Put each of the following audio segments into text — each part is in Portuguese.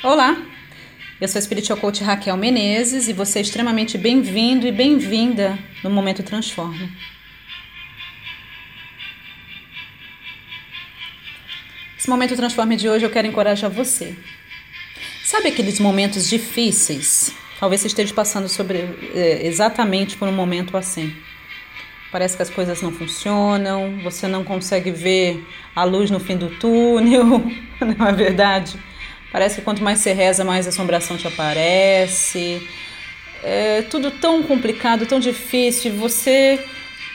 Olá, eu sou a Spiritual Coach Raquel Menezes e você é extremamente bem-vindo e bem-vinda no Momento Transforma. Esse Momento Transforma de hoje eu quero encorajar você. Sabe aqueles momentos difíceis? Talvez você esteja passando sobre, é, exatamente por um momento assim. Parece que as coisas não funcionam, você não consegue ver a luz no fim do túnel, não é verdade? Parece que quanto mais você reza, mais assombração te aparece. É tudo tão complicado, tão difícil. Você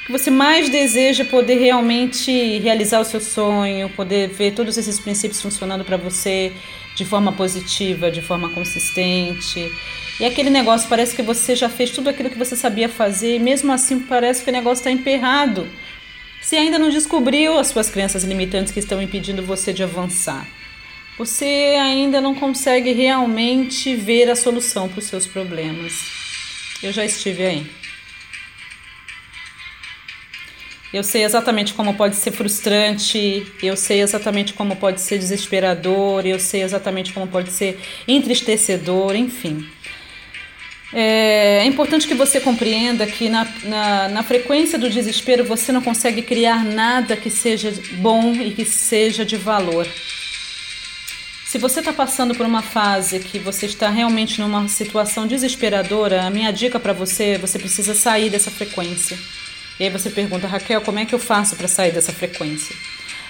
você mais deseja poder realmente realizar o seu sonho, poder ver todos esses princípios funcionando para você de forma positiva, de forma consistente. E aquele negócio parece que você já fez tudo aquilo que você sabia fazer, e mesmo assim parece que o negócio está emperrado. Você ainda não descobriu as suas crenças limitantes que estão impedindo você de avançar você ainda não consegue realmente ver a solução para os seus problemas. Eu já estive aí. Eu sei exatamente como pode ser frustrante, eu sei exatamente como pode ser desesperador, eu sei exatamente como pode ser entristecedor, enfim. É, é importante que você compreenda que na, na, na, frequência do desespero você não consegue criar nada que seja bom e que seja de valor. Se você está passando por uma fase que você está realmente numa situação desesperadora, a minha dica para você, você precisa sair dessa frequência. E aí você pergunta, Raquel, como é que eu faço para sair dessa frequência?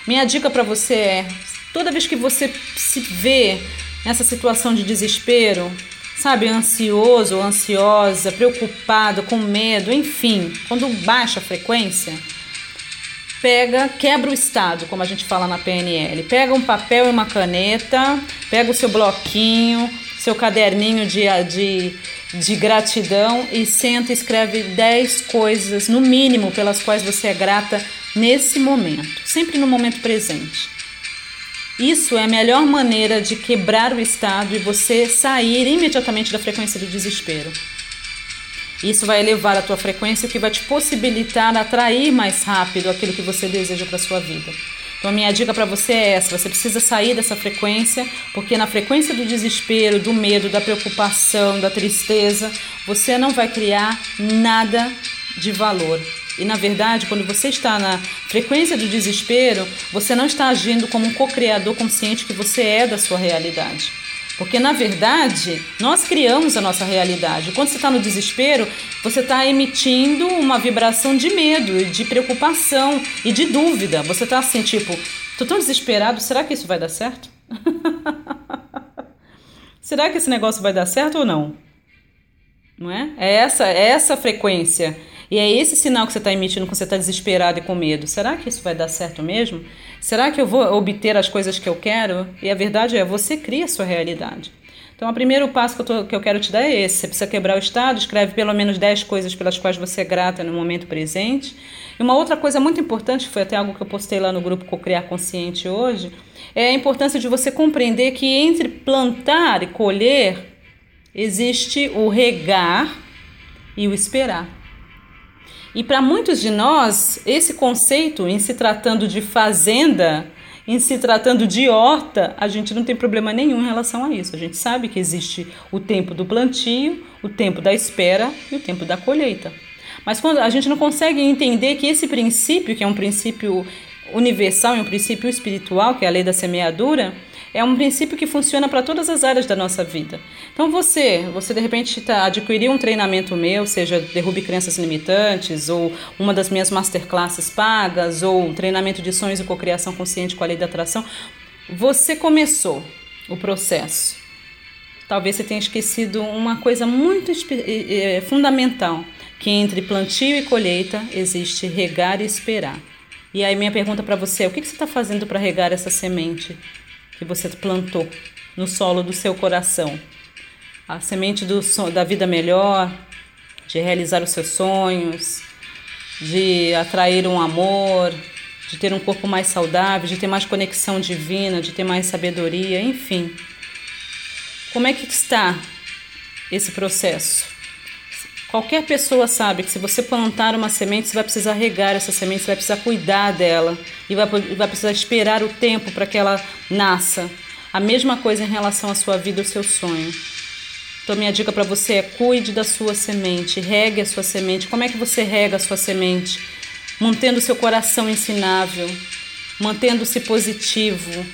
Minha dica para você é, toda vez que você se vê nessa situação de desespero, sabe, ansioso ou ansiosa, preocupado, com medo, enfim, quando baixa a frequência, pega, quebra o estado, como a gente fala na PNL. Pega um papel e uma caneta, pega o seu bloquinho, seu caderninho de, de, de gratidão e senta e escreve 10 coisas, no mínimo, pelas quais você é grata nesse momento, sempre no momento presente. Isso é a melhor maneira de quebrar o estado e você sair imediatamente da frequência do desespero. Isso vai elevar a tua frequência, o que vai te possibilitar atrair mais rápido aquilo que você deseja para sua vida. Então a minha dica para você é essa: você precisa sair dessa frequência, porque na frequência do desespero, do medo, da preocupação, da tristeza, você não vai criar nada de valor. E na verdade, quando você está na frequência do desespero, você não está agindo como um co-criador consciente que você é da sua realidade. Porque na verdade, nós criamos a nossa realidade. Quando você está no desespero, você está emitindo uma vibração de medo, de preocupação e de dúvida. Você está assim, tipo, tô tão desesperado, será que isso vai dar certo? será que esse negócio vai dar certo ou não? Não é? É essa, é essa frequência e é esse sinal que você está emitindo quando você está desesperado e com medo. Será que isso vai dar certo mesmo? Será que eu vou obter as coisas que eu quero? E a verdade é, você cria a sua realidade. Então, o primeiro passo que eu, tô, que eu quero te dar é esse. Você precisa quebrar o estado, escreve pelo menos 10 coisas pelas quais você é grata no momento presente. E uma outra coisa muito importante, foi até algo que eu postei lá no grupo Cocriar Consciente hoje, é a importância de você compreender que entre plantar e colher existe o regar e o esperar. E para muitos de nós, esse conceito, em se tratando de fazenda, em se tratando de horta, a gente não tem problema nenhum em relação a isso. A gente sabe que existe o tempo do plantio, o tempo da espera e o tempo da colheita. Mas quando a gente não consegue entender que esse princípio, que é um princípio universal e um princípio espiritual, que é a lei da semeadura, é um princípio que funciona para todas as áreas da nossa vida. Então você, você de repente tá, adquiriu um treinamento meu, seja Derrube Crenças Limitantes, ou uma das minhas masterclasses pagas, ou treinamento de sonhos e cocriação consciente com a lei da atração. Você começou o processo. Talvez você tenha esquecido uma coisa muito fundamental, que entre plantio e colheita existe regar e esperar. E aí minha pergunta para você é, o que você está fazendo para regar essa semente? Que você plantou no solo do seu coração. A semente do, da vida melhor, de realizar os seus sonhos, de atrair um amor, de ter um corpo mais saudável, de ter mais conexão divina, de ter mais sabedoria, enfim. Como é que está esse processo? Qualquer pessoa sabe que se você plantar uma semente, você vai precisar regar essa semente, você vai precisar cuidar dela e vai, vai precisar esperar o tempo para que ela nasça. A mesma coisa em relação à sua vida, ao seu sonho. Então, minha dica para você é cuide da sua semente, regue a sua semente. Como é que você rega a sua semente? Mantendo seu coração ensinável, mantendo-se positivo,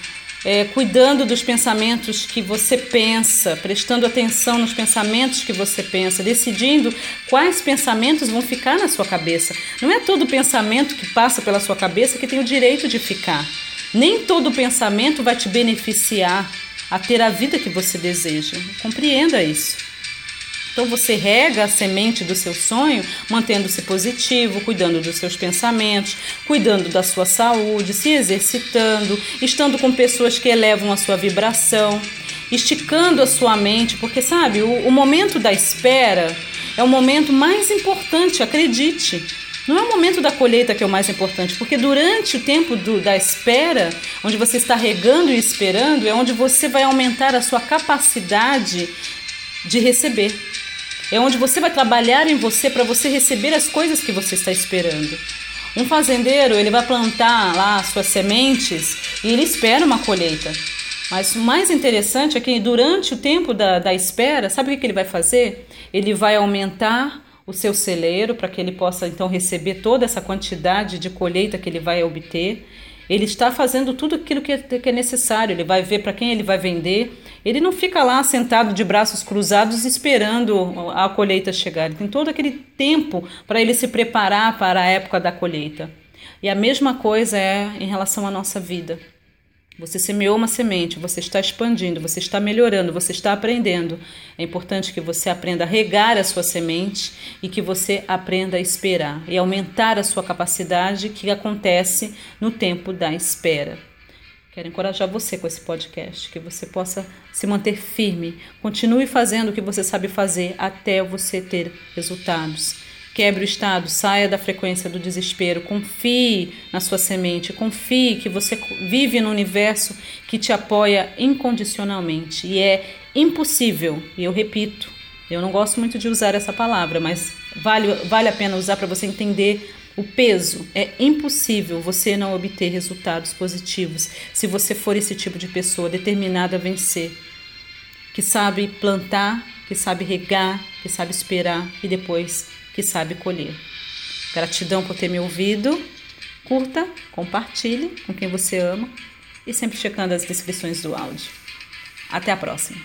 é, cuidando dos pensamentos que você pensa, prestando atenção nos pensamentos que você pensa, decidindo quais pensamentos vão ficar na sua cabeça. Não é todo pensamento que passa pela sua cabeça que tem o direito de ficar. Nem todo pensamento vai te beneficiar a ter a vida que você deseja. Compreenda isso. Então você rega a semente do seu sonho, mantendo-se positivo, cuidando dos seus pensamentos, cuidando da sua saúde, se exercitando, estando com pessoas que elevam a sua vibração, esticando a sua mente, porque sabe, o, o momento da espera é o momento mais importante, acredite. Não é o momento da colheita que é o mais importante, porque durante o tempo do, da espera, onde você está regando e esperando, é onde você vai aumentar a sua capacidade de receber. É onde você vai trabalhar em você para você receber as coisas que você está esperando. Um fazendeiro, ele vai plantar lá suas sementes e ele espera uma colheita. Mas o mais interessante é que durante o tempo da, da espera, sabe o que ele vai fazer? Ele vai aumentar o seu celeiro para que ele possa então receber toda essa quantidade de colheita que ele vai obter. Ele está fazendo tudo aquilo que é necessário. Ele vai ver para quem ele vai vender. Ele não fica lá sentado de braços cruzados esperando a colheita chegar. Ele tem todo aquele tempo para ele se preparar para a época da colheita. E a mesma coisa é em relação à nossa vida. Você semeou uma semente, você está expandindo, você está melhorando, você está aprendendo. É importante que você aprenda a regar a sua semente e que você aprenda a esperar e aumentar a sua capacidade que acontece no tempo da espera. Quero encorajar você com esse podcast, que você possa se manter firme, continue fazendo o que você sabe fazer até você ter resultados. Quebre o estado, saia da frequência do desespero, confie na sua semente, confie que você vive no universo que te apoia incondicionalmente. E é impossível, e eu repito, eu não gosto muito de usar essa palavra, mas vale, vale a pena usar para você entender o peso. É impossível você não obter resultados positivos se você for esse tipo de pessoa determinada a vencer, que sabe plantar, que sabe regar, que sabe esperar e depois que sabe colher. Gratidão por ter me ouvido. Curta, compartilhe com quem você ama e sempre checando as descrições do áudio. Até a próxima!